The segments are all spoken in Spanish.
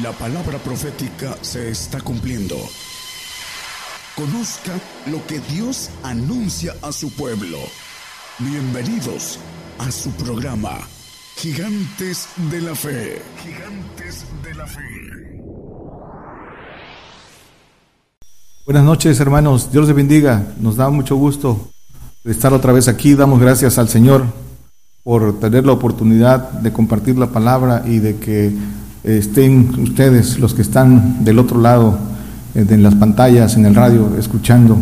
La palabra profética se está cumpliendo. Conozca lo que Dios anuncia a su pueblo. Bienvenidos a su programa, Gigantes de la Fe. Gigantes de la Fe. Buenas noches hermanos, Dios les bendiga. Nos da mucho gusto estar otra vez aquí. Damos gracias al Señor por tener la oportunidad de compartir la palabra y de que estén ustedes, los que están del otro lado, eh, de las pantallas, en el radio, escuchando.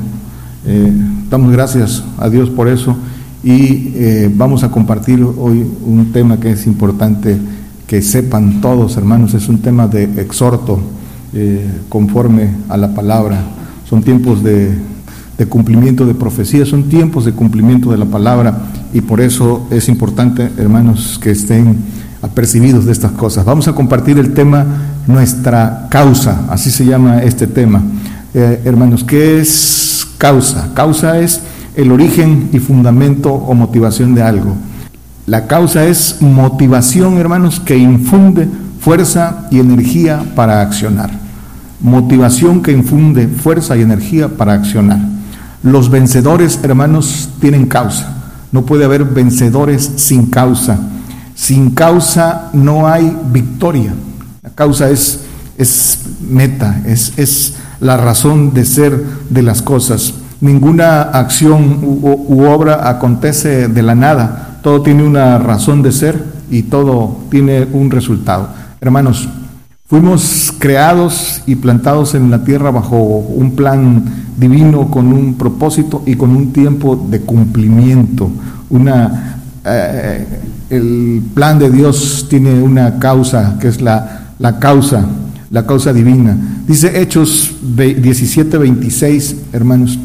Eh, damos gracias a Dios por eso y eh, vamos a compartir hoy un tema que es importante que sepan todos, hermanos, es un tema de exhorto conforme a la palabra. Son tiempos de, de cumplimiento de profecías, son tiempos de cumplimiento de la palabra y por eso es importante, hermanos, que estén apercibidos de estas cosas. Vamos a compartir el tema Nuestra causa, así se llama este tema. Eh, hermanos, ¿qué es causa? Causa es el origen y fundamento o motivación de algo. La causa es motivación, hermanos, que infunde fuerza y energía para accionar. Motivación que infunde fuerza y energía para accionar. Los vencedores, hermanos, tienen causa. No puede haber vencedores sin causa. Sin causa no hay victoria. La causa es, es meta, es, es la razón de ser de las cosas. Ninguna acción u, obra acontece de la nada. Todo tiene una razón de ser y todo tiene un resultado. Hermanos, fuimos creados y plantados en la tierra bajo un plan divino con un propósito y con un tiempo de cumplimiento, una eh, el plan de Dios tiene una causa, que es la, la causa, la causa divina. Dice Hechos 17, 26, hermanos,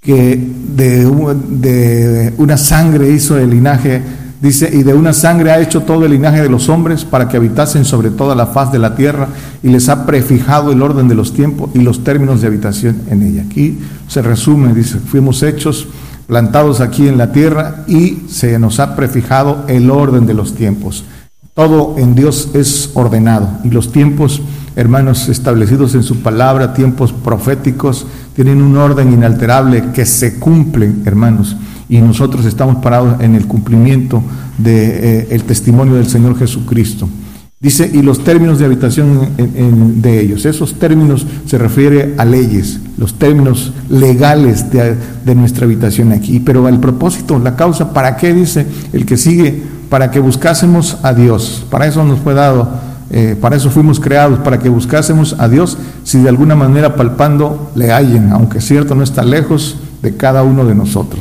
que de, de una sangre hizo el linaje, dice, y de una sangre ha hecho todo el linaje de los hombres para que habitasen sobre toda la faz de la tierra y les ha prefijado el orden de los tiempos y los términos de habitación en ella. Aquí se resume, dice, fuimos hechos plantados aquí en la tierra y se nos ha prefijado el orden de los tiempos. Todo en Dios es ordenado y los tiempos, hermanos, establecidos en su palabra, tiempos proféticos, tienen un orden inalterable que se cumplen, hermanos, y nosotros estamos parados en el cumplimiento del de, eh, testimonio del Señor Jesucristo. Dice, y los términos de habitación de ellos. Esos términos se refiere a leyes, los términos legales de, nuestra habitación aquí. Pero el propósito, la causa, ¿para qué dice el que sigue? Para que buscásemos a Dios. Para eso nos fue dado, eh, para eso fuimos creados, para que buscásemos a Dios si de alguna manera palpando le hallen, aunque cierto no está lejos de cada uno de nosotros.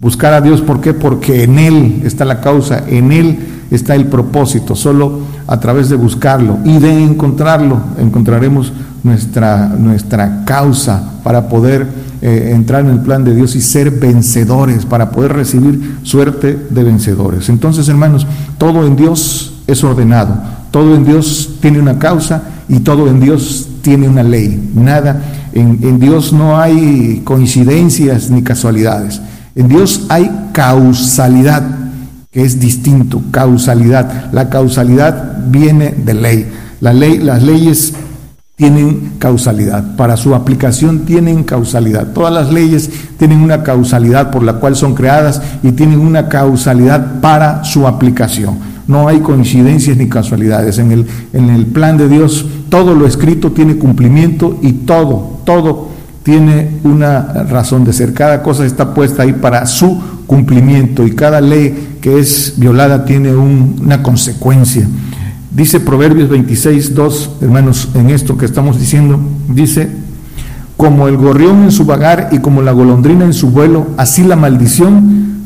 Buscar a Dios, ¿por qué? Porque en Él está la causa, en Él está el propósito. Solo a través de buscarlo y de encontrarlo encontraremos nuestra, nuestra causa para poder eh, entrar en el plan de Dios y ser vencedores, para poder recibir suerte de vencedores. Entonces, hermanos, todo en Dios es ordenado, todo en Dios tiene una causa y todo en Dios tiene una ley. Nada, en, en Dios no hay coincidencias ni casualidades. En Dios hay causalidad, que es distinto, causalidad. La causalidad viene de ley. La ley las leyes tienen causalidad. Para su aplicación tienen causalidad. Todas las leyes tienen una causalidad por la cual son creadas y tienen una causalidad para su aplicación. No hay coincidencias ni casualidades. En el, en el plan de Dios todo lo escrito tiene cumplimiento y todo, todo tiene una razón de ser. Cada cosa está puesta ahí para su cumplimiento y cada ley que es violada tiene una consecuencia. Dice Proverbios 26, 2, hermanos, en esto que estamos diciendo, dice, como el gorrión en su vagar y como la golondrina en su vuelo, así la maldición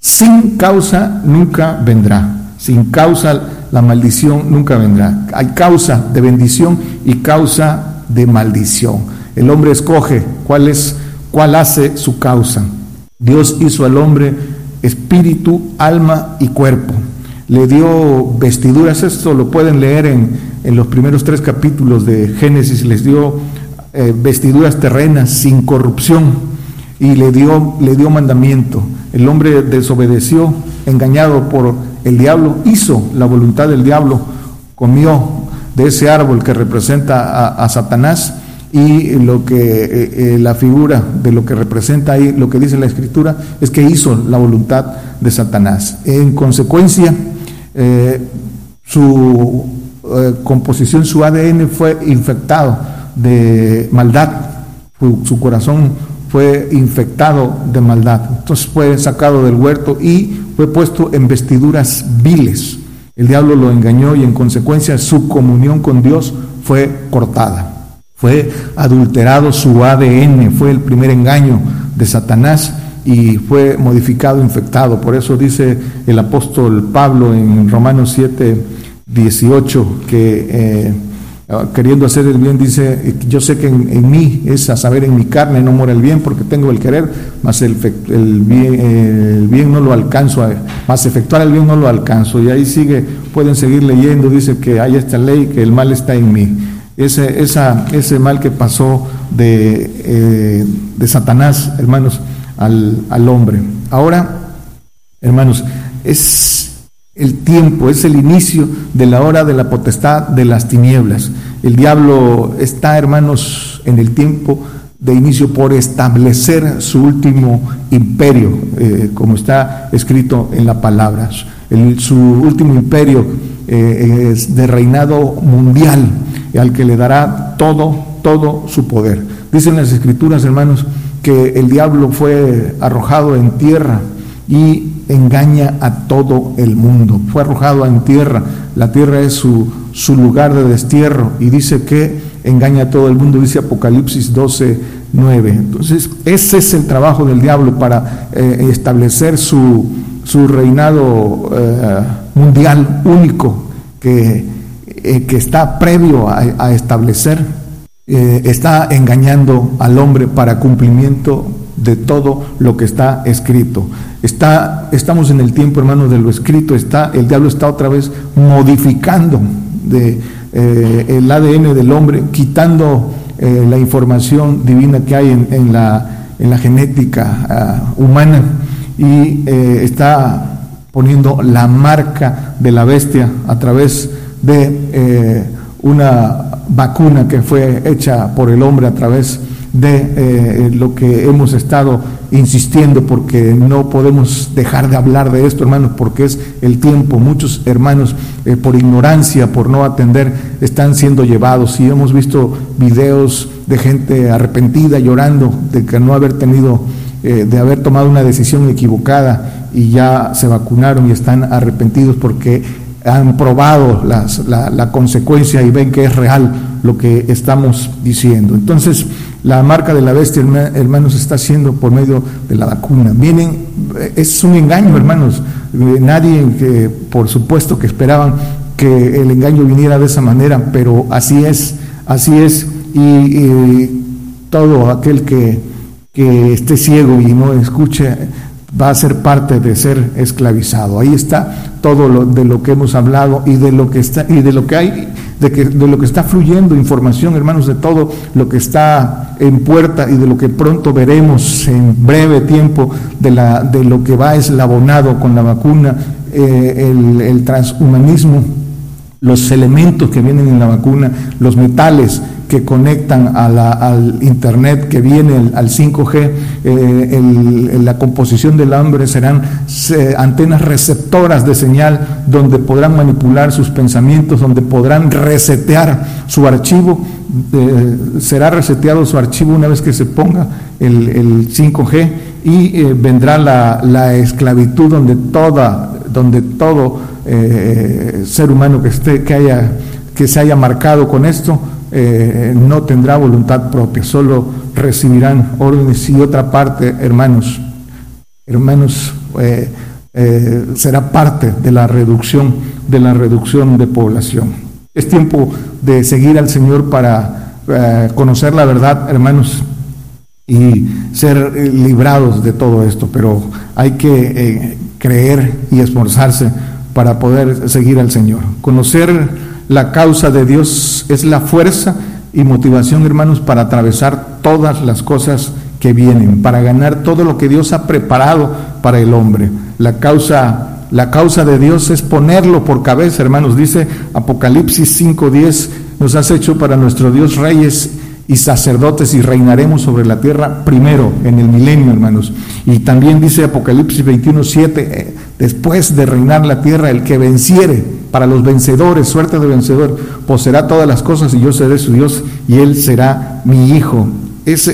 sin causa nunca vendrá. Sin causa la maldición nunca vendrá. Hay causa de bendición y causa de maldición. El hombre escoge cuál es, cuál hace su causa. Dios hizo al hombre espíritu, alma y cuerpo. Le dio vestiduras, esto lo pueden leer en, en los primeros tres capítulos de Génesis, les dio eh, vestiduras terrenas sin corrupción y le dio, le dio mandamiento. El hombre desobedeció, engañado por el diablo, hizo la voluntad del diablo, comió de ese árbol que representa a, Satanás y lo que eh, eh, la figura de lo que representa ahí, lo que dice la escritura, es que hizo la voluntad de Satanás. En consecuencia, eh, su composición, su ADN fue infectado de maldad, su corazón fue infectado de maldad. Entonces fue sacado del huerto y fue puesto en vestiduras viles. El diablo lo engañó y en consecuencia su comunión con Dios fue cortada. Fue adulterado su ADN, fue el primer engaño de Satanás y fue modificado, infectado. Por eso dice el apóstol Pablo en Romanos 7, 18 que... Eh, Ah, queriendo hacer el bien, dice, yo sé que en, mí es a saber en mi carne no mora el bien porque tengo el querer, más el, bien, no lo alcanzo, más efectuar el bien no lo alcanzo. Y ahí sigue, pueden seguir leyendo, dice que hay esta ley, que el mal está en mí. Ese, esa, ese mal que pasó de, eh, de Satanás, hermanos, al, al hombre. Ahora, hermanos, es el tiempo, es el inicio de la hora de la potestad de las tinieblas. El diablo está, hermanos, en el tiempo de inicio por establecer su último imperio, eh, como está escrito en la palabra. su último imperio eh, es de reinado mundial, al que le dará todo, todo su poder. Dicen las escrituras, hermanos, que el diablo fue arrojado en tierra y engaña a todo el mundo. Fue arrojado en tierra, la tierra es su, su lugar de destierro y dice que engaña a todo el mundo, dice Apocalipsis 12, 9. Entonces, ese es el trabajo del diablo para eh, establecer su, su reinado eh, mundial único que, eh, que, está previo a, establecer. está engañando al hombre para cumplimiento de todo lo que está escrito. Está, estamos en el tiempo, hermanos, de lo escrito. Está, el diablo está otra vez modificando eh, el ADN del hombre, quitando eh, la información divina que hay en, la, en la, genética ah, humana y eh, está poniendo la marca de la bestia a través de una vacuna que fue hecha por el hombre a través de lo que hemos estado insistiendo porque no podemos dejar de hablar de esto, hermanos, porque es el tiempo. Muchos hermanos, eh, por ignorancia, por no atender, están siendo llevados. Y hemos visto videos de gente arrepentida, llorando de que no haber tenido, eh, de haber tomado una decisión equivocada y ya se vacunaron y están arrepentidos porque han probado la, consecuencia y ven que es real lo que estamos diciendo. Entonces, la marca de la bestia, hermanos, está haciendo por medio de la vacuna. Vienen, eh, es un engaño, hermanos. Eh, nadie, que, por supuesto, que esperaban que el engaño viniera de esa manera, pero así es, así es. Y, todo aquel que, que esté ciego y no escuche va a ser parte de ser esclavizado. Ahí está todo lo de lo que hemos hablado y de lo que está y de lo que hay de, que, de lo que está fluyendo información, hermanos, de todo lo que está en puerta y de lo que pronto veremos en breve tiempo de, la, de lo que va eslabonado con la vacuna, eh, el, el transhumanismo, los elementos que vienen en la vacuna, los metales, que conectan a la, al Internet que viene al 5G, eh, la composición del hombre serán antenas receptoras de señal donde podrán manipular sus pensamientos, donde podrán resetear su archivo. Eh, será reseteado su archivo una vez que se ponga el, el 5G y eh, vendrá la, la, esclavitud donde toda, donde todo ser humano que esté, que haya, que se haya marcado con esto, eh, no tendrá voluntad propia, solo recibirán órdenes y otra parte, hermanos, hermanos, eh, eh, será parte de la reducción, de la reducción de población. Es tiempo de seguir al Señor para conocer la verdad, hermanos, y ser librados de todo esto, pero hay que creer y esforzarse para poder seguir al Señor. Conocer la causa de Dios es la fuerza y motivación, hermanos, para atravesar todas las cosas que vienen, para ganar todo lo que Dios ha preparado para el hombre. La causa la causa de Dios es ponerlo por cabeza, hermanos. Dice Apocalipsis 5:10, nos has hecho para nuestro Dios reyes y sacerdotes y reinaremos sobre la tierra primero en el milenio, hermanos. Y también dice Apocalipsis 21:7, eh, después de reinar la tierra, el que venciere, para los vencedores, suerte de vencedor, poseerá todas las cosas y yo seré su Dios y él será mi hijo. Es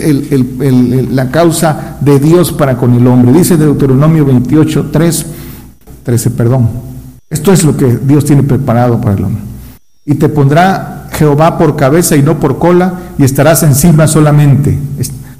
la causa de Dios para con el hombre. Dice Deuteronomio 28, 3, 13, perdón. Esto es lo que Dios tiene preparado para el hombre. Y te pondrá Jehová por cabeza y no por cola, y estarás encima solamente.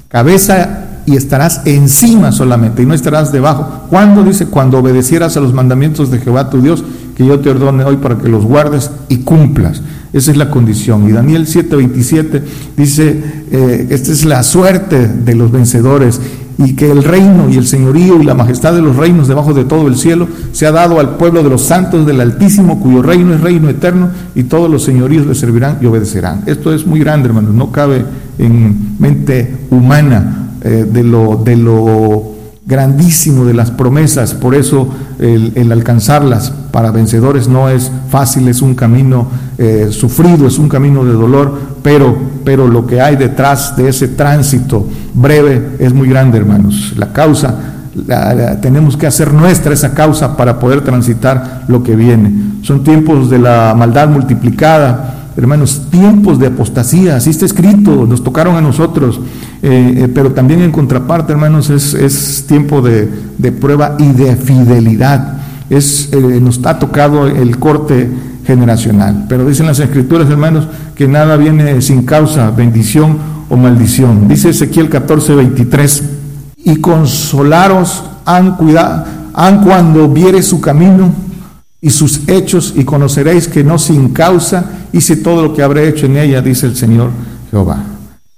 Cabeza y estarás encima solamente, y no estarás debajo. ¿Cuándo dice? Cuando obedecieras a los mandamientos de Jehová tu Dios, que yo te ordone hoy para que los guardes y cumplas. Esa es la condición. Y Daniel 7:27 dice, eh, esta es la suerte de los vencedores y que el reino y el señorío y la majestad de los reinos debajo de todo el cielo se ha dado al pueblo de los santos del Altísimo, cuyo reino es reino eterno, y todos los señoríos le servirán y obedecerán. Esto es muy grande, hermanos, no cabe en mente humana eh, de, lo, de lo grandísimo de las promesas, por eso el, alcanzarlas para vencedores no es fácil, es un camino eh, sufrido, es un camino de dolor, pero, pero lo que hay detrás de ese tránsito breve es muy grande, hermanos. La causa, tenemos que hacer nuestra esa causa para poder transitar lo que viene. Son tiempos de la maldad multiplicada, hermanos, tiempos de apostasía, así está escrito, nos tocaron a nosotros, eh, eh, pero también en contraparte, hermanos, es, tiempo de, prueba y de fidelidad. Es, eh, nos ha tocado el corte generacional, pero dicen las escrituras, hermanos, que nada viene sin causa, bendición o maldición. Dice Ezequiel 14, 23, y consolaros han cuidado, han cuando viere su camino y sus hechos y conoceréis que no sin causa hice todo lo que habré hecho en ella, dice el Señor Jehová.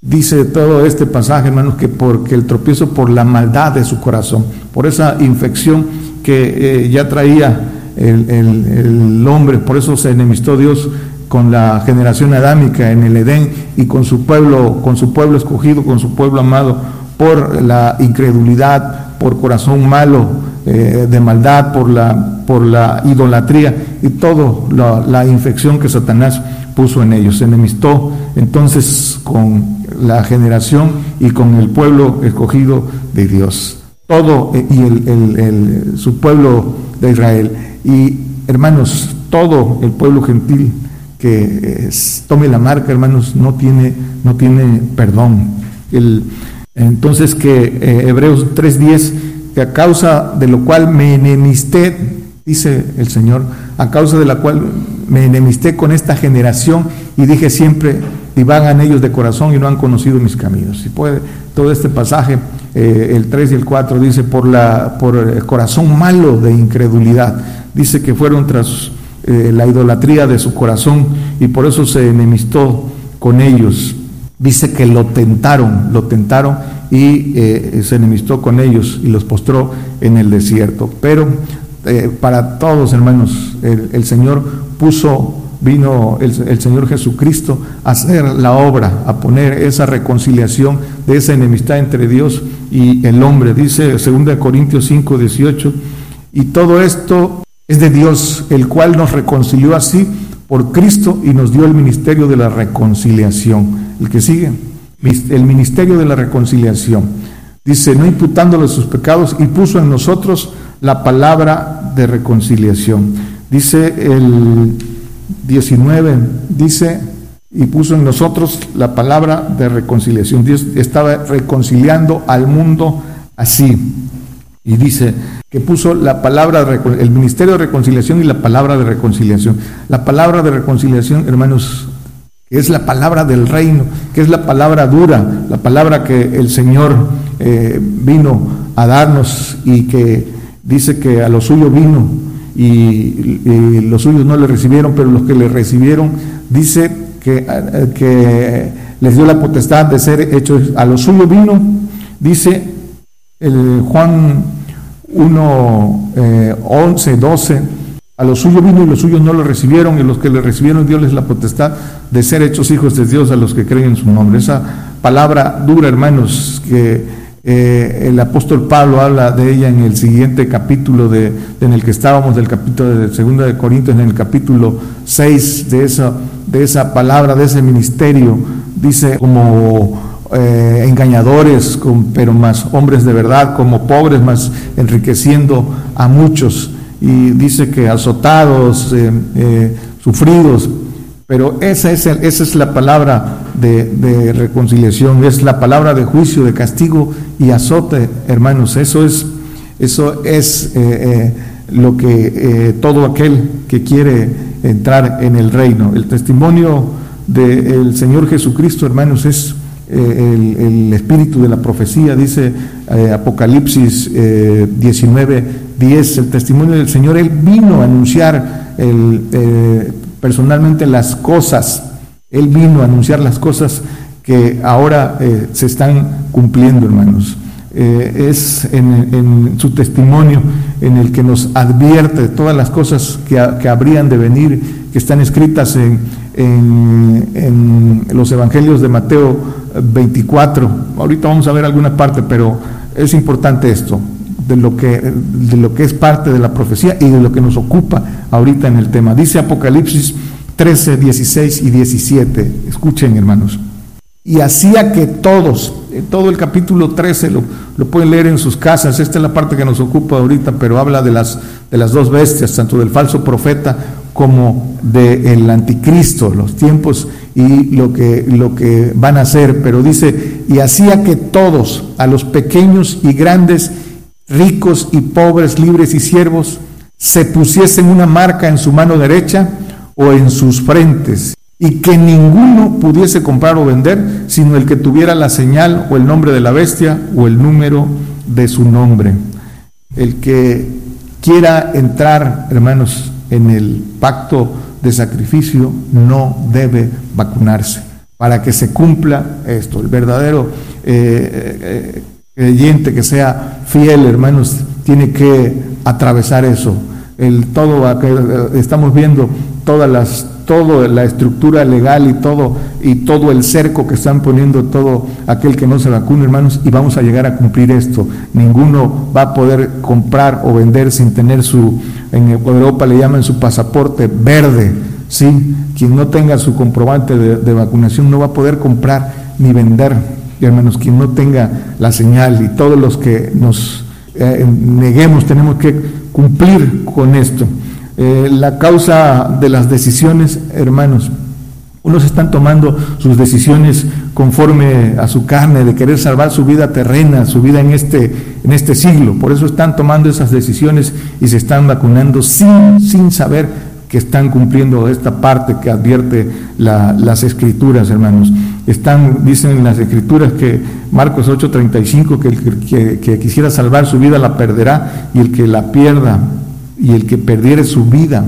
Dice todo este pasaje, hermanos, que porque el tropiezo por la maldad de su corazón, por esa infección que eh, ya traía el, el, hombre, por eso se enemistó Dios con la generación adámica en el Edén y con su pueblo, con su pueblo escogido, con su pueblo amado, por la incredulidad, por corazón malo, eh, de maldad, por la, por la idolatría y toda la, infección que Satanás puso en ellos. Se enemistó entonces con la generación y con el pueblo escogido de Dios. Todo eh, y el, su pueblo de Israel. Y hermanos, todo el pueblo gentil que tome la marca, hermanos, no tiene, no tiene perdón. El, entonces que eh, Hebreos 3.10 a causa de lo cual me enemisté, dice el Señor, a causa de la cual me enemisté con esta generación y dije siempre, divagan ellos de corazón y no han conocido mis caminos. Si puede, todo este pasaje, eh, el 3 y el 4, dice, por, la, por el corazón malo de incredulidad, dice que fueron tras eh, la idolatría de su corazón y por eso se enemistó con ellos. Dice que lo tentaron, lo tentaron y eh, se enemistó con ellos y los postró en el desierto. Pero eh, para todos, hermanos, el, Señor puso, vino el, Señor Jesucristo a hacer la obra, a poner esa reconciliación de esa enemistad entre Dios y el hombre. Dice 2 Corintios 5, 18, y todo esto es de Dios, el cual nos reconcilió así por Cristo y nos dio el ministerio de la reconciliación. El que sigue el ministerio de la reconciliación. Dice, no imputándole sus pecados y puso en nosotros la palabra de reconciliación. Dice el 19, dice, y puso en nosotros la palabra de reconciliación. Dios estaba reconciliando al mundo así. Y dice que puso la palabra, el ministerio de reconciliación y la palabra de reconciliación. La palabra de reconciliación, hermanos, es la palabra del reino, que es la palabra dura, la palabra que el Señor eh, vino a darnos y que dice que a lo suyo vino y, los suyos no le recibieron, pero los que le recibieron, dice que, eh, les dio la potestad de ser hechos, a lo suyo vino, dice el Juan 1, 11, 12, a los suyos vino y los suyos no lo recibieron, y los que le recibieron Dios les la potestad de ser hechos hijos de Dios a los que creen en su nombre. Esa palabra dura, hermanos, que eh, el apóstol Pablo habla de ella en el siguiente capítulo de, en el que estábamos, del capítulo de Segunda de Corintios, en el capítulo 6 de esa, de esa palabra, de ese ministerio, dice como eh, engañadores, pero más hombres de verdad, como pobres, más enriqueciendo a muchos. Y dice que azotados, eh, sufridos, pero esa es, esa es la palabra de, reconciliación, es la palabra de juicio, de castigo y azote, hermanos. Eso es, eso es eh, eh, lo que eh, todo aquel que quiere entrar en el reino. El testimonio del Señor Jesucristo, hermanos, es el, espíritu de la profecía, dice Apocalipsis 19, 10, el testimonio del Señor, Él vino a anunciar el personalmente las cosas. Él vino a anunciar las cosas que ahora eh, se están cumpliendo, hermanos. Eh, es en, su testimonio en el que nos advierte todas las cosas que, habrían de venir, que están escritas en, en, los evangelios de Mateo 24. Ahorita vamos a ver alguna parte, pero es importante esto, de lo que, de lo que es parte de la profecía y de lo que nos ocupa ahorita en el tema. Dice Apocalipsis 13, 16 y 17. Escuchen, hermanos. Y hacía que todos, todo el capítulo 13 lo, lo, pueden leer en sus casas, esta es la parte que nos ocupa ahorita, pero habla de las, de las dos bestias, tanto del falso profeta como del anticristo, los tiempos y lo que, lo que van a hacer. Pero dice, y hacía que todos, a los pequeños y grandes, ricos y pobres, libres y siervos, se pusiesen una marca en su mano derecha o en sus frentes, y que ninguno pudiese comprar o vender, sino el que tuviera la señal o el nombre de la bestia o el número de su nombre. El que quiera entrar, hermanos, en el pacto de sacrificio no debe vacunarse para que se cumpla esto. El verdadero eh, eh, creyente que sea fiel, hermanos, tiene que atravesar eso. El todo estamos viendo todas las toda la estructura legal y todo y todo el cerco que están poniendo todo aquel que no se vacune, hermanos, y vamos a llegar a cumplir esto. Ninguno va a poder comprar o vender sin tener su en Europa le llaman su pasaporte verde, ¿sí? Quien no tenga su comprobante de, vacunación no va a poder comprar ni vender, hermanos, quien no tenga la señal y todos los que nos eh, neguemos tenemos que cumplir con esto. Eh, la causa de las decisiones, hermanos. Unos están tomando sus decisiones conforme a su carne, de querer salvar su vida terrena, su vida en este, en este siglo. Por eso están tomando esas decisiones y se están vacunando sin, sin saber que están cumpliendo esta parte que advierte las escrituras, hermanos. Están, dicen las escrituras que Marcos 8:35, que el que quisiera salvar su vida la perderá y el que la pierda y el que perdiere su vida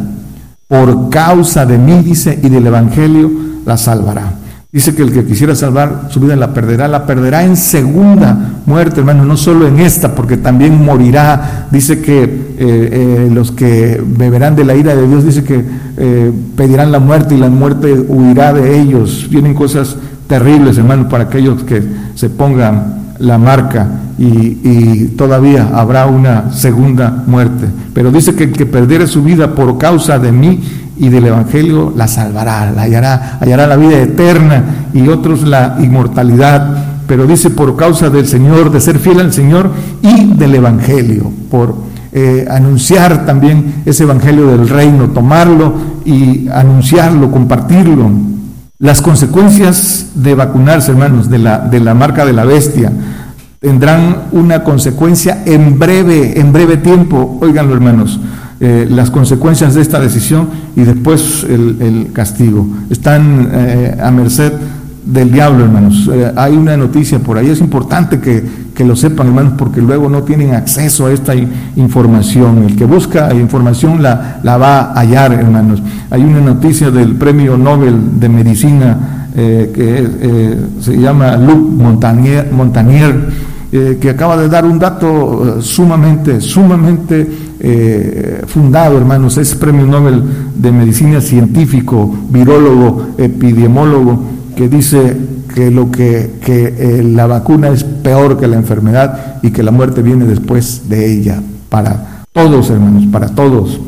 por causa de mí, dice, y del Evangelio, la salvará. Dice que el que quisiera salvar su vida la perderá, la perderá en segunda muerte, hermano, no solo en esta, porque también morirá. Dice que eh, eh, los que beberán de la ira de Dios, dice que eh, pedirán la muerte y la muerte huirá de ellos. Vienen cosas terribles, hermano, para aquellos que se pongan la marca y, todavía habrá una segunda muerte. Pero dice que el que perdiere su vida por causa de mí y del Evangelio la salvará, la hallará, hallará la vida eterna y otros la inmortalidad. Pero dice por causa del Señor, de ser fiel al Señor y del Evangelio, por eh, anunciar también ese Evangelio del reino, tomarlo y anunciarlo, compartirlo. Las consecuencias de vacunarse, hermanos, de la, de la marca de la bestia, tendrán una consecuencia en breve, en breve tiempo. Óiganlo, hermanos, eh, las consecuencias de esta decisión y después el, castigo. Están eh, a merced del diablo, hermanos. Eh, hay una noticia por ahí, es importante que, que, lo sepan, hermanos, porque luego no tienen acceso a esta información. El que busca información la, la va a hallar, hermanos. Hay una noticia del Premio Nobel de Medicina que se llama Luc Montagnier, que acaba de dar un dato sumamente, sumamente eh, fundado, hermanos. Es premio Nobel de Medicina Científico, virólogo, epidemiólogo, que dice que lo que, que la vacuna es peor que la enfermedad y que la muerte viene después de ella. Para todos, hermanos, para todos.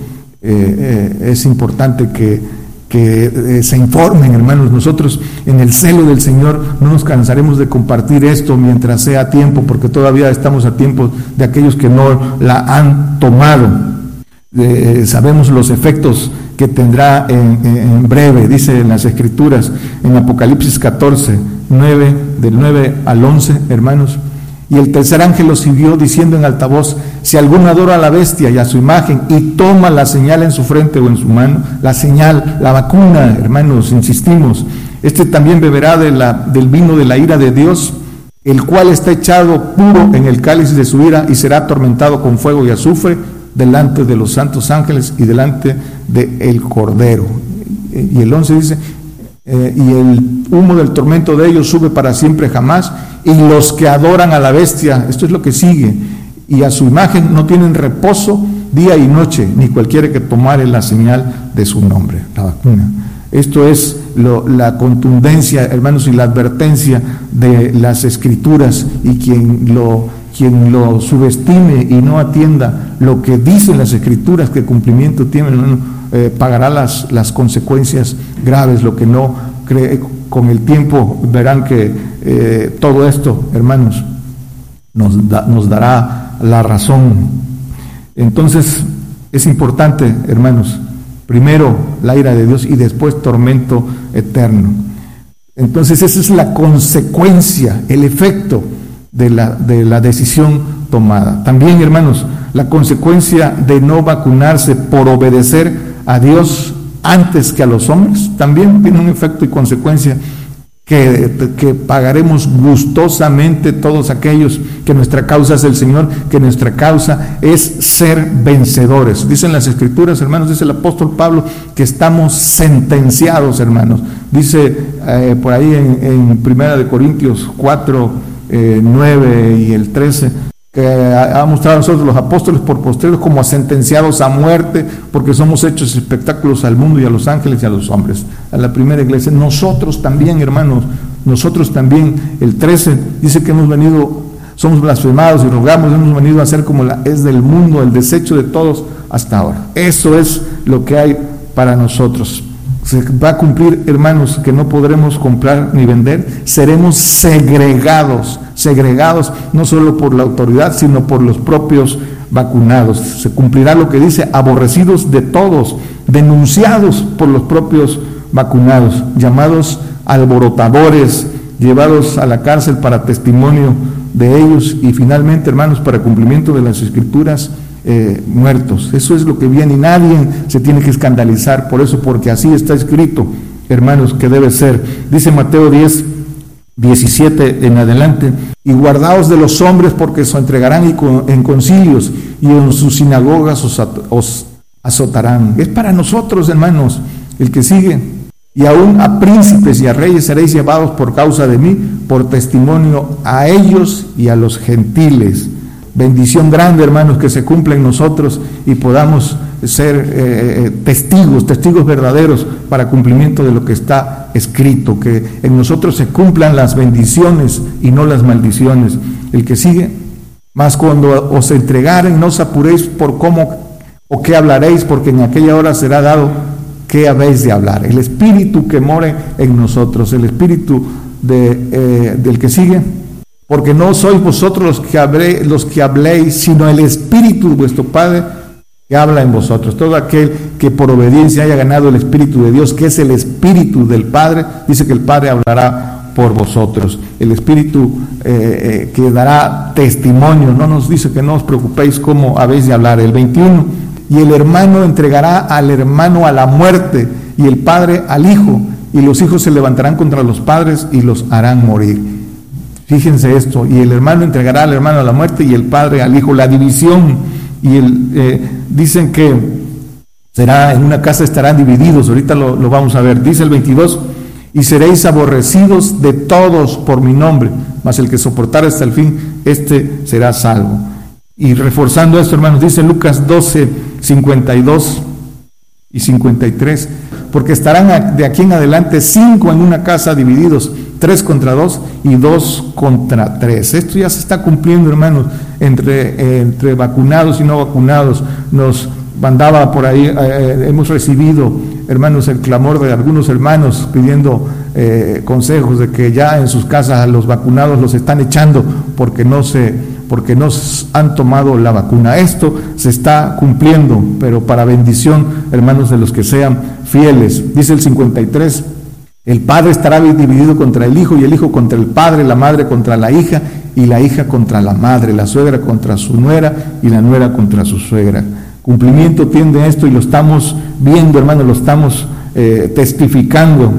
es importante que que eh, se informen, hermanos. Nosotros en el celo del Señor no nos cansaremos de compartir esto mientras sea tiempo, porque todavía estamos a tiempo de aquellos que no la han tomado. Eh, sabemos los efectos que tendrá en, en, breve, dice en las Escrituras, en Apocalipsis 14, 9, del 9 al 11, hermanos. Y el tercer ángel lo siguió diciendo en altavoz, si alguno adora a la bestia y a su imagen y toma la señal en su frente o en su mano, la señal, la vacuna, hermanos, insistimos, este también beberá del vino de la ira de Dios, el cual está echado puro en el cáliz de su ira y será atormentado con fuego y azufre delante de los santos ángeles y delante del el Cordero. Y el 11 dice, eh, y el humo del tormento de ellos sube para siempre jamás, y los que adoran a la bestia, esto es lo que sigue, y a su imagen no tienen reposo día y noche, ni cualquiera que tomare la señal de su nombre, la vacuna. Esto es la contundencia, hermanos, y la advertencia de las escrituras y quien lo, quien lo subestime y no atienda lo que dicen las escrituras que cumplimiento tienen, eh, pagará las, las consecuencias graves, lo que no cree, con el tiempo verán que eh, todo esto, hermanos, nos, nos dará la razón. Entonces, es importante, hermanos, primero la ira de Dios y después tormento eterno. Entonces, esa es la consecuencia, el efecto de la, de la decisión tomada. También, hermanos, la consecuencia de no vacunarse por obedecer a Dios antes que a los hombres, también tiene un efecto y consecuencia que, pagaremos gustosamente todos aquellos que nuestra causa es el Señor, que nuestra causa es ser vencedores. Dicen las escrituras, hermanos, dice el apóstol Pablo, que estamos sentenciados, hermanos. Dice eh, por ahí en, Primera de Corintios 4, 9 eh, y el 13, que ha mostrado a nosotros los apóstoles por posteriores como sentenciados a muerte, porque somos hechos espectáculos al mundo y a los ángeles y a los hombres. A la primera iglesia, nosotros también, hermanos, nosotros también, el 13 dice que hemos venido, somos blasfemados y rogamos, hemos venido a ser como la es del mundo, el desecho de todos hasta ahora. Eso es lo que hay para nosotros se va a cumplir, hermanos, que no podremos comprar ni vender, seremos segregados, segregados no solo por la autoridad, sino por los propios vacunados. Se cumplirá lo que dice, aborrecidos de todos, denunciados por los propios vacunados, llamados alborotadores, llevados a la cárcel para testimonio de ellos y finalmente, hermanos, para cumplimiento de las escrituras, eh, muertos. Eso es lo que viene y nadie se tiene que escandalizar por eso, porque así está escrito, hermanos, que debe ser. Dice Mateo 10, 17 en adelante, y guardaos de los hombres porque os entregarán en concilios y en sus sinagogas os, azotarán. Es para nosotros, hermanos, el que sigue. Y aún a príncipes y a reyes seréis llevados por causa de mí, por testimonio a ellos y a los gentiles. Bendición grande, hermanos, que se cumpla en nosotros y podamos ser eh, eh, testigos, testigos verdaderos para cumplimiento de lo que está escrito, que en nosotros se cumplan las bendiciones y no las maldiciones. El que sigue, más cuando os entregaren, no os apuréis por cómo o qué hablaréis, porque en aquella hora será dado qué habéis de hablar. El espíritu que more en nosotros, el espíritu eh, del que sigue, porque no sois vosotros los que, los que habléis, sino el Espíritu de vuestro Padre habla en vosotros. Todo aquel que por obediencia haya ganado el Espíritu de Dios, que es el Espíritu del Padre, dice que el Padre hablará por vosotros. El Espíritu eh, eh, que dará testimonio, no nos dice que no os preocupéis cómo habéis de hablar. El 21, y el hermano entregará al hermano a la muerte, y el padre al hijo, y los hijos se levantarán contra los padres y los harán morir. Fíjense esto, y el hermano entregará al hermano a la muerte y el padre al hijo. La división, y eh, dicen que será en una casa estarán divididos, ahorita lo, vamos a ver. Dice el 22, y seréis aborrecidos de todos por mi nombre, mas el que soportar hasta el fin, este será salvo. Y reforzando esto, hermanos, dice Lucas 12, 52 y 53, porque estarán de aquí en adelante cinco en una casa divididos tres contra dos y dos contra tres. Esto ya se está cumpliendo, hermanos, entre, entre vacunados y no vacunados. Nos mandaba por ahí, eh, eh, hemos recibido, hermanos, el clamor de algunos hermanos pidiendo eh, consejos de que ya en sus casas los vacunados los están echando porque no se porque no han tomado la vacuna. Esto se está cumpliendo, pero para bendición, hermanos, de los que sean fieles. Dice el 53, el padre estará dividido contra el hijo y el hijo contra el padre, la madre contra la hija y la hija contra la madre, la suegra contra su nuera y la nuera contra su suegra. Cumplimiento tiende esto y lo estamos viendo, hermano, lo estamos eh, testificando,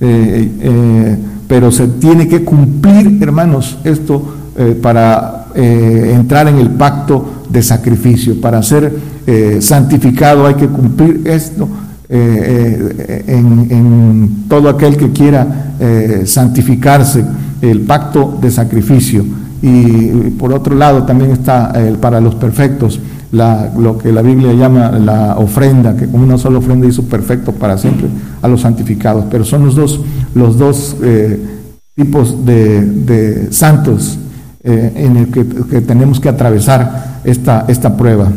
eh, eh, pero se tiene que cumplir, hermanos, esto para entrar en el pacto de sacrificio. Para ser santificado hay que cumplir esto en, en, todo aquel que quiera santificarse, el pacto de sacrificio. Y por otro lado también está para los perfectos lo que la Biblia llama la ofrenda, que con una sola ofrenda hizo perfecto para siempre a los santificados. Pero son los dos, los dos eh, tipos de, santos eh, en el que, tenemos que atravesar esta, esta prueba.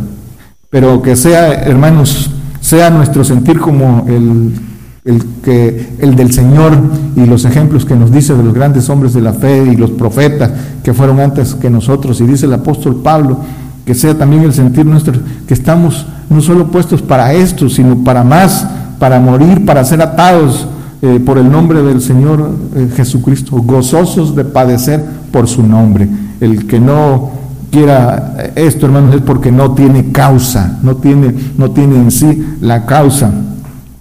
Pero que sea, hermanos, sea nuestro sentir como el, el, que, el del Señor y los ejemplos que nos dice de los grandes hombres de la fe y los profetas que fueron antes que nosotros. Y dice el apóstol Pablo, que sea también el sentir nuestro, que estamos no solo puestos para esto, sino para más, para morir, para ser atados eh, por el nombre del Señor eh, Jesucristo, gozosos de padecer por su nombre. El que no quiera esto, hermanos, es porque no tiene causa, no tiene, no tiene en sí la causa.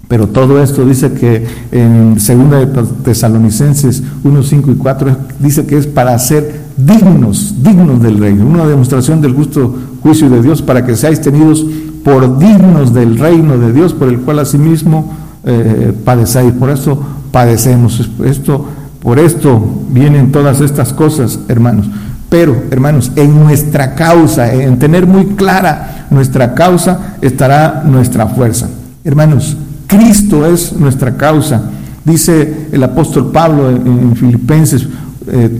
Pero todo esto dice que en 2 de Tesalonicenses 1, 5 y 4 dice que es para ser dignos, dignos del reino. Una demostración del justo juicio de Dios para que seáis tenidos por dignos del reino de Dios, por el cual asimismo eh, padecéis. Por eso padecemos. Esto, por esto vienen todas estas cosas, hermanos. Pero, hermanos, en nuestra causa, en tener muy clara nuestra causa, estará nuestra fuerza. Hermanos, Cristo es nuestra causa. Dice el apóstol Pablo en Filipenses,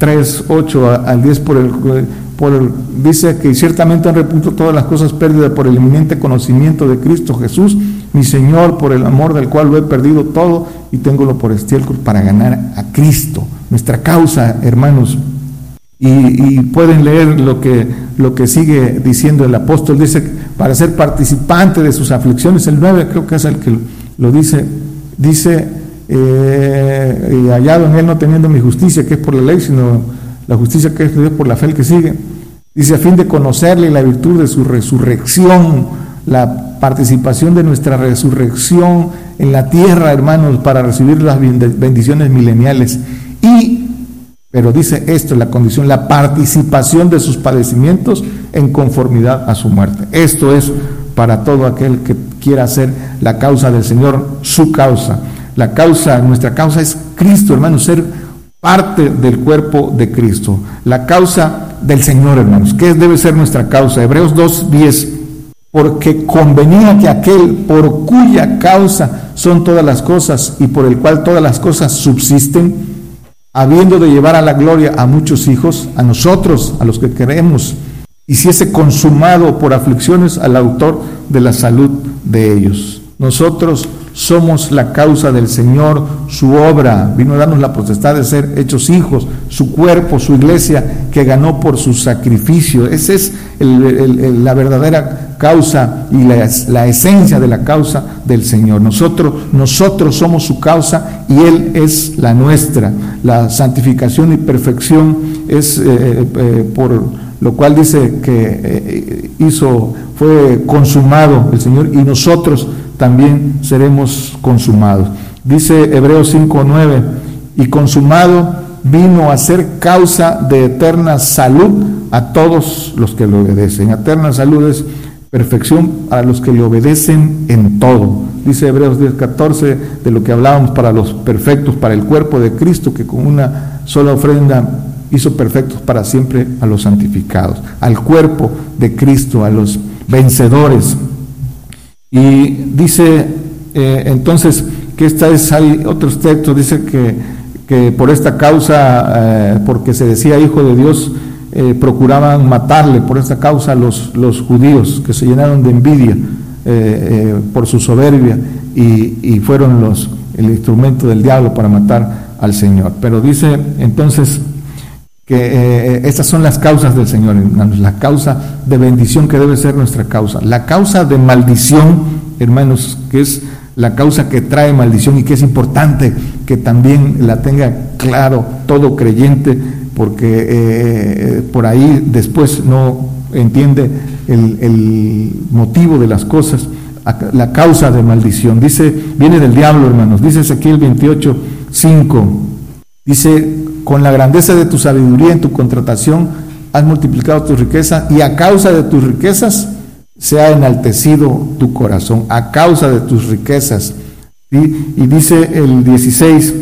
3, 8 al 10 por el, por el, dice que ciertamente han repunto todas las cosas perdidas por el eminente conocimiento de Cristo Jesús, mi Señor, por el amor del cual lo he perdido todo y tengo por estiércol para ganar a Cristo, nuestra causa, hermanos. Y, pueden leer lo que, lo que sigue diciendo el apóstol, dice, para ser participante de sus aflicciones, el 9 creo que es el que lo dice, dice, eh, y hallado en él no teniendo mi justicia, que es por la ley, sino la justicia que es de Dios por la fe el que sigue. Dice, a fin de conocerle la virtud de su resurrección, la participación de nuestra resurrección en la tierra, hermanos, para recibir las bendiciones mileniales. Y, pero dice esto, la condición, la participación de sus padecimientos en conformidad a su muerte. Esto es para todo aquel que quiera hacer la causa del Señor su causa. La causa, nuestra causa es Cristo, hermanos, ser parte del cuerpo de Cristo. La causa del Señor, hermanos. ¿Qué debe ser nuestra causa? Hebreos 2.10. Porque convenía que aquel por cuya causa son todas las cosas y por el cual todas las cosas subsisten, habiendo de llevar a la gloria a muchos hijos, a nosotros, a los que queremos, hiciese consumado por aflicciones al autor de la salud de ellos. Nosotros somos la causa del Señor, su obra, vino a darnos la potestad de ser hechos hijos, su cuerpo, su iglesia, que ganó por su sacrificio. Esa es la verdadera causa y la, esencia de la causa del Señor. Nosotros, nosotros somos su causa y Él es la nuestra. La santificación y perfección es eh, eh, eh, por lo cual dice que hizo, fue consumado el Señor y nosotros también seremos consumados. Dice Hebreos 5:9, y consumado vino a ser causa de eterna salud a todos los que le obedecen. Eterna salud es perfección a los que le obedecen en todo. Dice Hebreos 10:14 de lo que hablábamos para los perfectos, para el cuerpo de Cristo, que con una sola ofrenda hizo perfectos para siempre a los santificados, al cuerpo de Cristo, a los vencedores. Y dice eh, entonces que esta es, hay otros textos, dice que, que por esta causa, eh, porque se decía hijo de Dios, eh, procuraban matarle por esta causa los, los judíos que se llenaron de envidia por su soberbia y, y, fueron los, el instrumento del diablo para matar al Señor. Pero dice entonces que estas son las causas del Señor, hermanos, la causa de bendición que debe ser nuestra causa, la causa de maldición, hermanos, que es la causa que trae maldición y que es importante que también la tenga claro todo creyente, porque eh, por ahí después no entiende el, motivo de las cosas, la causa de maldición. Dice, viene del diablo, hermanos, dice aquí el 28, 5, dice, con la grandeza de tu sabiduría en tu contratación has multiplicado tu riqueza y a causa de tus riquezas se ha enaltecido tu corazón a causa de tus riquezas. Y dice el 16,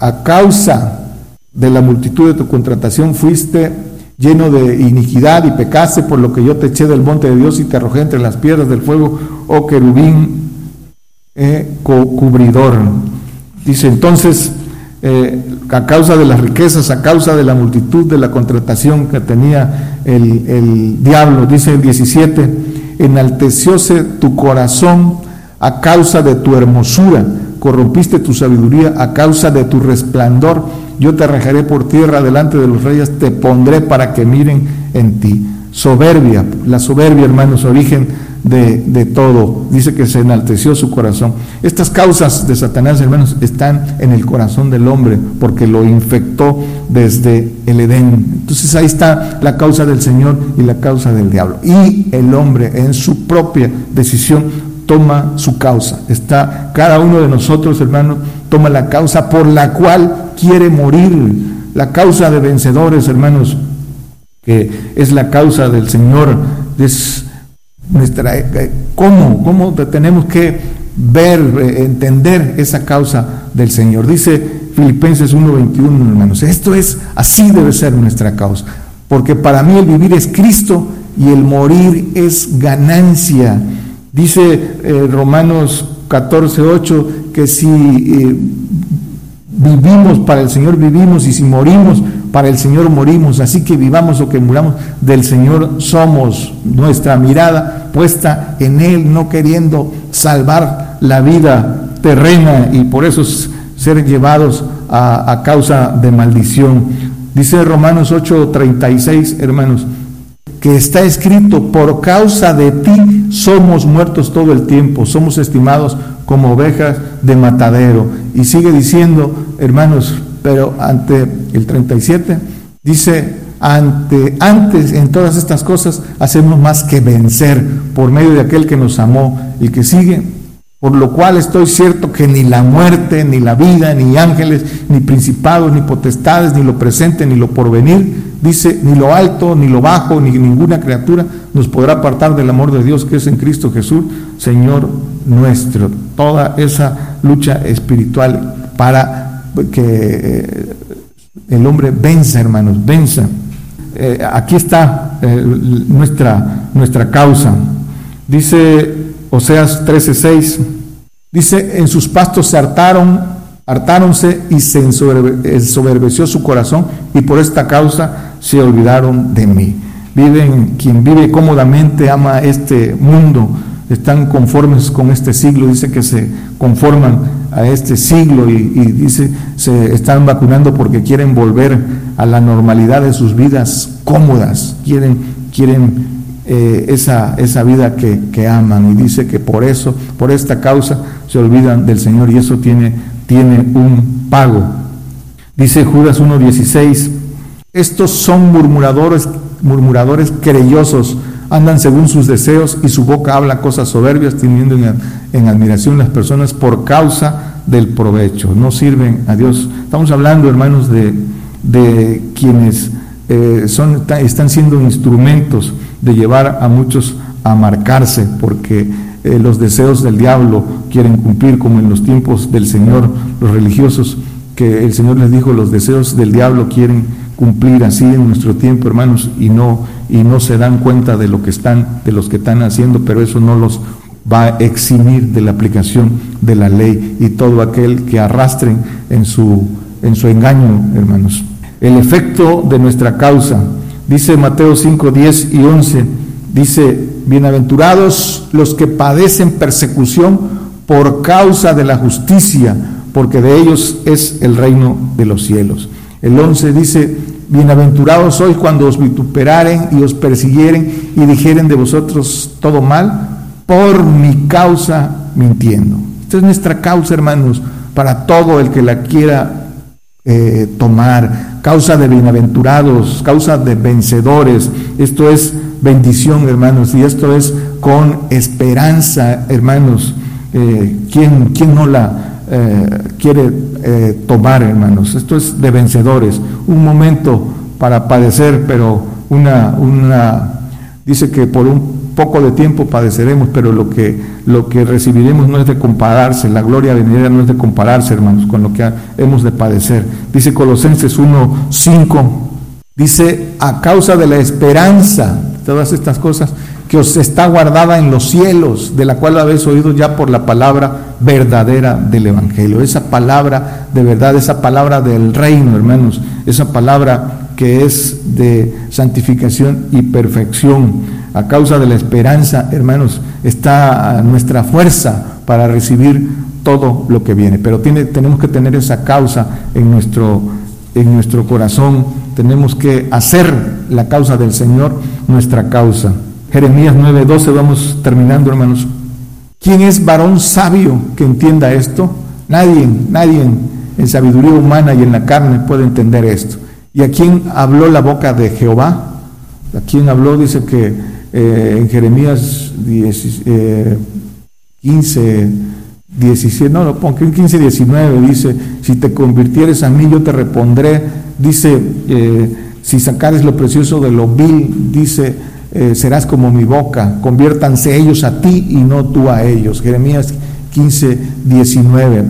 a causa de la multitud de tu contratación fuiste lleno de iniquidad y pecaste, por lo que yo te eché del monte de Dios y te arrojé entre las piedras del fuego, oh querubín eh, cubridor. Dice entonces, eh, a causa de las riquezas, a causa de la multitud de la contratación que tenía el, el diablo, dice el 17, enaltecióse tu corazón a causa de tu hermosura, corrompiste tu sabiduría a causa de tu resplandor, yo te arrojaré por tierra delante de los reyes, te pondré para que miren en ti. Soberbia, la soberbia, hermanos, origen de, todo. Dice que se enalteció su corazón. Estas causas de Satanás, hermanos, están en el corazón del hombre porque lo infectó desde el Edén. Entonces ahí está la causa del Señor y la causa del diablo. Y el hombre en su propia decisión toma su causa. Está cada uno de nosotros, hermanos, toma la causa por la cual quiere morir. La causa de vencedores, hermanos, que es la causa del Señor. Es nuestra, eh, ¿cómo, ¿Cómo tenemos que ver, eh, entender esa causa del Señor? Dice Filipenses 1:21, hermanos, esto es, así debe ser nuestra causa, porque para mí el vivir es Cristo y el morir es ganancia. Dice eh, Romanos 14:8 que si vivimos para el Señor vivimos y si morimos para el Señor morimos, así que vivamos o que muramos, del Señor somos, nuestra mirada puesta en Él, no queriendo salvar la vida terrena y por eso ser llevados a, a causa de maldición. Dice Romanos 8:36, hermanos, que está escrito, por causa de ti somos muertos todo el tiempo, somos estimados como ovejas de matadero. Y sigue diciendo, hermanos, pero ante el 37 dice, ante, antes en todas estas cosas hacemos más que vencer por medio de aquel que nos amó y que sigue. Por lo cual estoy cierto que ni la muerte, ni la vida, ni ángeles, ni principados, ni potestades, ni lo presente, ni lo porvenir, dice, ni lo alto, ni lo bajo, ni ninguna criatura nos podrá apartar del amor de Dios que es en Cristo Jesús, Señor nuestro. Toda esa lucha espiritual para que eh, el hombre venza, hermanos, venza. Eh, aquí está eh, nuestra, nuestra causa. Dice Oseas 13:6, dice, en sus pastos se hartaron, hartáronse y se ensoberbeció su corazón y por esta causa se olvidaron de mí. Viven, quien vive cómodamente ama este mundo, están conformes con este siglo, dice que se conforman a este siglo y, dice, se están vacunando porque quieren volver a la normalidad de sus vidas cómodas, quieren, quieren eh, esa, esa vida que, que, aman y dice que por eso, por esta causa, se olvidan del Señor y eso tiene, tiene un pago. Dice Judas 1.16, estos son murmuradores, murmuradores querellosos, andan según sus deseos y su boca habla cosas soberbias, teniendo en, admiración las personas por causa del provecho. No sirven a Dios. Estamos hablando, hermanos, de, de quienes eh, son, están siendo instrumentos de llevar a muchos a marcarse, porque eh, los deseos del diablo quieren cumplir, como en los tiempos del Señor, los religiosos, que el Señor les dijo, los deseos del diablo quieren cumplir así en nuestro tiempo, hermanos, y no y no se dan cuenta de lo que están, de los que están haciendo, pero eso no los va a eximir de la aplicación de la ley y todo aquel que arrastren en su en su engaño, hermanos. El efecto de nuestra causa. Dice Mateo 5, 10 y 11, dice, bienaventurados los que padecen persecución por causa de la justicia, porque de ellos es el reino de los cielos. El 11 dice, bienaventurados sois cuando os vituperaren y os persiguieren y dijeren de vosotros todo mal, por mi causa mintiendo. Esta es nuestra causa, hermanos, para todo el que la quiera eh, tomar. Causa de bienaventurados, causa de vencedores. Esto es bendición, hermanos, y esto es con esperanza, hermanos. Eh, ¿quién, ¿quién, no la eh, quiere tomar, hermanos? Esto es de vencedores. Un momento para padecer, pero una, una, dice que por un poco de tiempo padeceremos, pero lo que, lo que recibiremos no es de compararse, la gloria venidera no es de compararse, hermanos, con lo que hemos de padecer. Dice Colosenses 1.5, dice, a causa de la esperanza, todas estas cosas, que os está guardada en los cielos, de la cual habéis oído ya por la palabra verdadera del Evangelio. Esa palabra de verdad, esa palabra del reino, hermanos, esa palabra que es de santificación y perfección a causa de la esperanza, hermanos, está nuestra fuerza para recibir todo lo que viene. Pero tenemos que tener esa causa en nuestro, en nuestro corazón. Tenemos que hacer la causa del Señor nuestra causa. Jeremías 9:12, vamos terminando, hermanos. ¿Quién es varón sabio que entienda esto? Nadie, nadie en sabiduría humana y en la carne puede entender esto. ¿Y a quién habló la boca de Jehová? ¿A quién habló? Dice que eh, en Jeremías 15, 17, eh, no, no, en 15, 19 dice, si te convirtieres a mí yo te repondré, dice, eh, si sacares lo precioso de lo vil, dice, serás como mi boca, conviértanse ellos a ti y no tú a ellos. Jeremías 15, 19.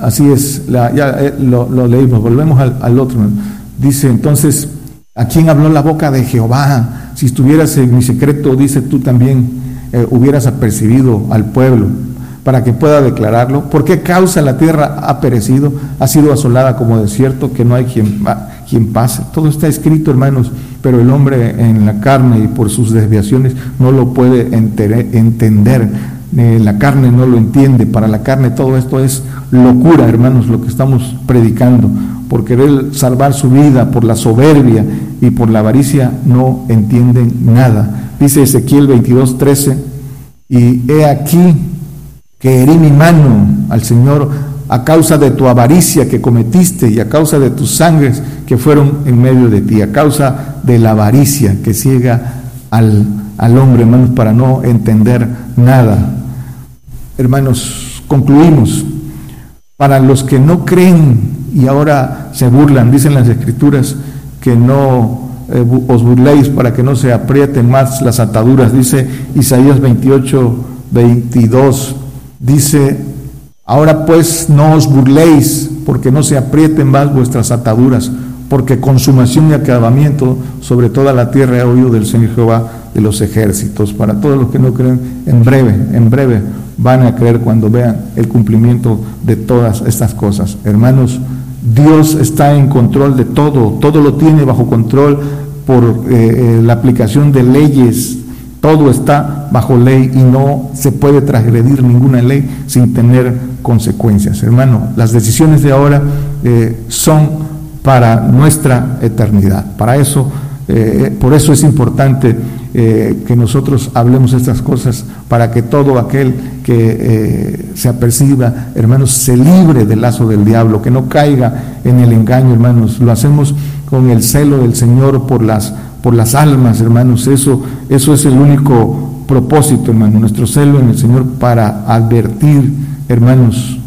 Así es, ya lo, leímos, volvemos al, al otro. Dice entonces, ¿a quién habló la boca de Jehová? Si estuvieras en mi secreto, dice tú también, eh, hubieras apercibido al pueblo para que pueda declararlo. ¿Por qué causa la tierra ha perecido? Ha sido asolada como desierto, que no hay quien, pase. Todo está escrito, hermanos, pero el hombre en la carne y por sus desviaciones no lo puede entender. la carne no lo entiende. Para la carne todo esto es locura, hermanos, lo que estamos predicando por querer salvar su vida, por la soberbia y por la avaricia, no entienden nada. Dice Ezequiel 22, 13, y he aquí que herí mi mano al Señor a causa de tu avaricia que cometiste y a causa de tus sangres que fueron en medio de ti, a causa de la avaricia que ciega al, al hombre, hermanos, para no entender nada. Hermanos, concluimos. Para los que no creen y ahora se burlan. Dicen las escrituras que no eh, os burléis para que no se aprieten más las ataduras. Dice Isaías 28, 22. Dice, ahora pues no os burléis porque no se aprieten más vuestras ataduras, porque consumación y acabamiento sobre toda la tierra he oído del Señor Jehová de los ejércitos. Para todos los que no creen, en breve, en breve van a creer cuando vean el cumplimiento de todas estas cosas. Hermanos, Dios está en control de todo, todo lo tiene bajo control por eh, eh, la aplicación de leyes, todo está bajo ley y no se puede transgredir ninguna ley sin tener consecuencias. Hermano, las decisiones de ahora eh, son para nuestra eternidad. Para eso, por eso es importante eh, que nosotros hablemos estas cosas para que todo aquel que eh, se aperciba, hermanos, se libre del lazo del diablo, que no caiga en el engaño, hermanos. Lo hacemos con el celo del Señor por las, por las almas, hermanos. Eso, eso es el único propósito, hermano, nuestro celo en el Señor para advertir, hermanos,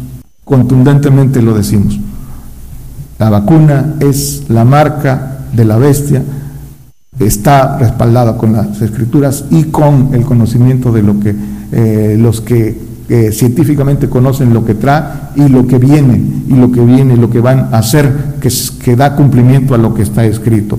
contundentemente lo decimos. La vacuna es la marca de la bestia está respaldada con las escrituras y con el conocimiento de lo que eh, los que eh, científicamente conocen lo que trae y lo que viene, y lo que viene, lo que van a hacer, que, que da cumplimiento a lo que está escrito.